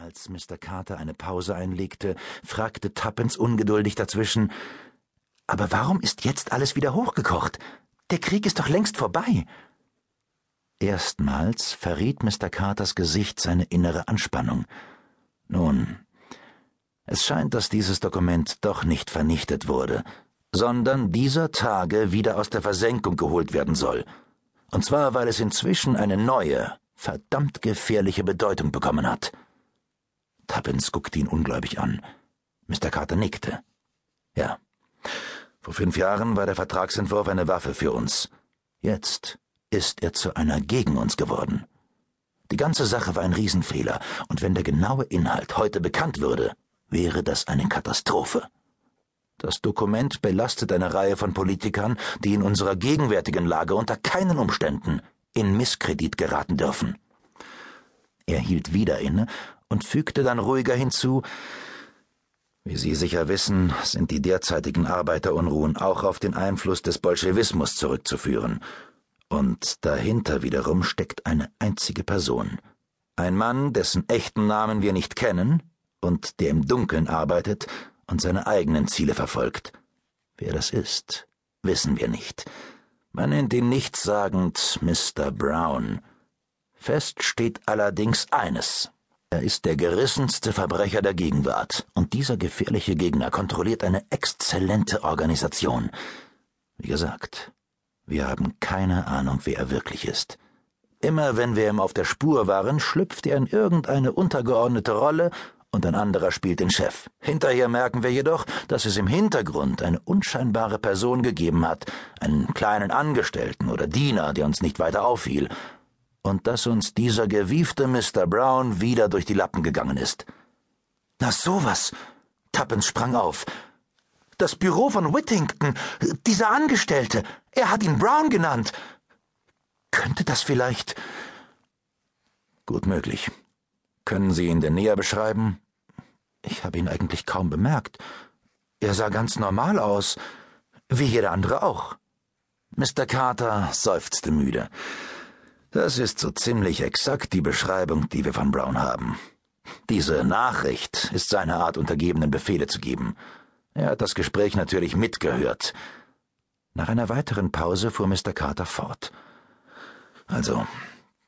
Als Mr. Carter eine Pause einlegte, fragte Tuppence ungeduldig dazwischen Aber warum ist jetzt alles wieder hochgekocht? Der Krieg ist doch längst vorbei. Erstmals verriet Mr. Carters Gesicht seine innere Anspannung. Nun, es scheint, dass dieses Dokument doch nicht vernichtet wurde, sondern dieser Tage wieder aus der Versenkung geholt werden soll. Und zwar, weil es inzwischen eine neue, verdammt gefährliche Bedeutung bekommen hat. Tuppence guckte ihn ungläubig an. Mr. Carter nickte. Ja. Vor fünf Jahren war der Vertragsentwurf eine Waffe für uns. Jetzt ist er zu einer gegen uns geworden. Die ganze Sache war ein Riesenfehler, und wenn der genaue Inhalt heute bekannt würde, wäre das eine Katastrophe. Das Dokument belastet eine Reihe von Politikern, die in unserer gegenwärtigen Lage unter keinen Umständen in Misskredit geraten dürfen. Er hielt wieder inne und fügte dann ruhiger hinzu Wie Sie sicher wissen, sind die derzeitigen Arbeiterunruhen auch auf den Einfluss des Bolschewismus zurückzuführen, und dahinter wiederum steckt eine einzige Person. Ein Mann, dessen echten Namen wir nicht kennen und der im Dunkeln arbeitet und seine eigenen Ziele verfolgt. Wer das ist, wissen wir nicht. Man nennt ihn nichtssagend Mr. Brown. Fest steht allerdings eines. Er ist der gerissenste Verbrecher der Gegenwart, und dieser gefährliche Gegner kontrolliert eine exzellente Organisation. Wie gesagt, wir haben keine Ahnung, wer er wirklich ist. Immer wenn wir ihm auf der Spur waren, schlüpft er in irgendeine untergeordnete Rolle und ein anderer spielt den Chef. Hinterher merken wir jedoch, dass es im Hintergrund eine unscheinbare Person gegeben hat, einen kleinen Angestellten oder Diener, der uns nicht weiter auffiel, und dass uns dieser gewiefte Mr. Brown wieder durch die Lappen gegangen ist. Na sowas! Tuppence sprang auf. Das Büro von Whittington, dieser Angestellte, er hat ihn Brown genannt. Könnte das vielleicht. Gut möglich. Können Sie ihn denn näher beschreiben? Ich habe ihn eigentlich kaum bemerkt. Er sah ganz normal aus, wie jeder andere auch. Mr. Carter seufzte müde. Das ist so ziemlich exakt die Beschreibung, die wir von Brown haben. Diese Nachricht ist seine Art, untergebenen Befehle zu geben. Er hat das Gespräch natürlich mitgehört. Nach einer weiteren Pause fuhr Mr. Carter fort. Also,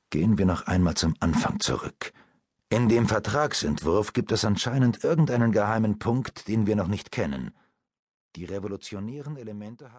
gehen wir noch einmal zum Anfang zurück. In dem Vertragsentwurf gibt es anscheinend irgendeinen geheimen Punkt, den wir noch nicht kennen. Die revolutionären Elemente haben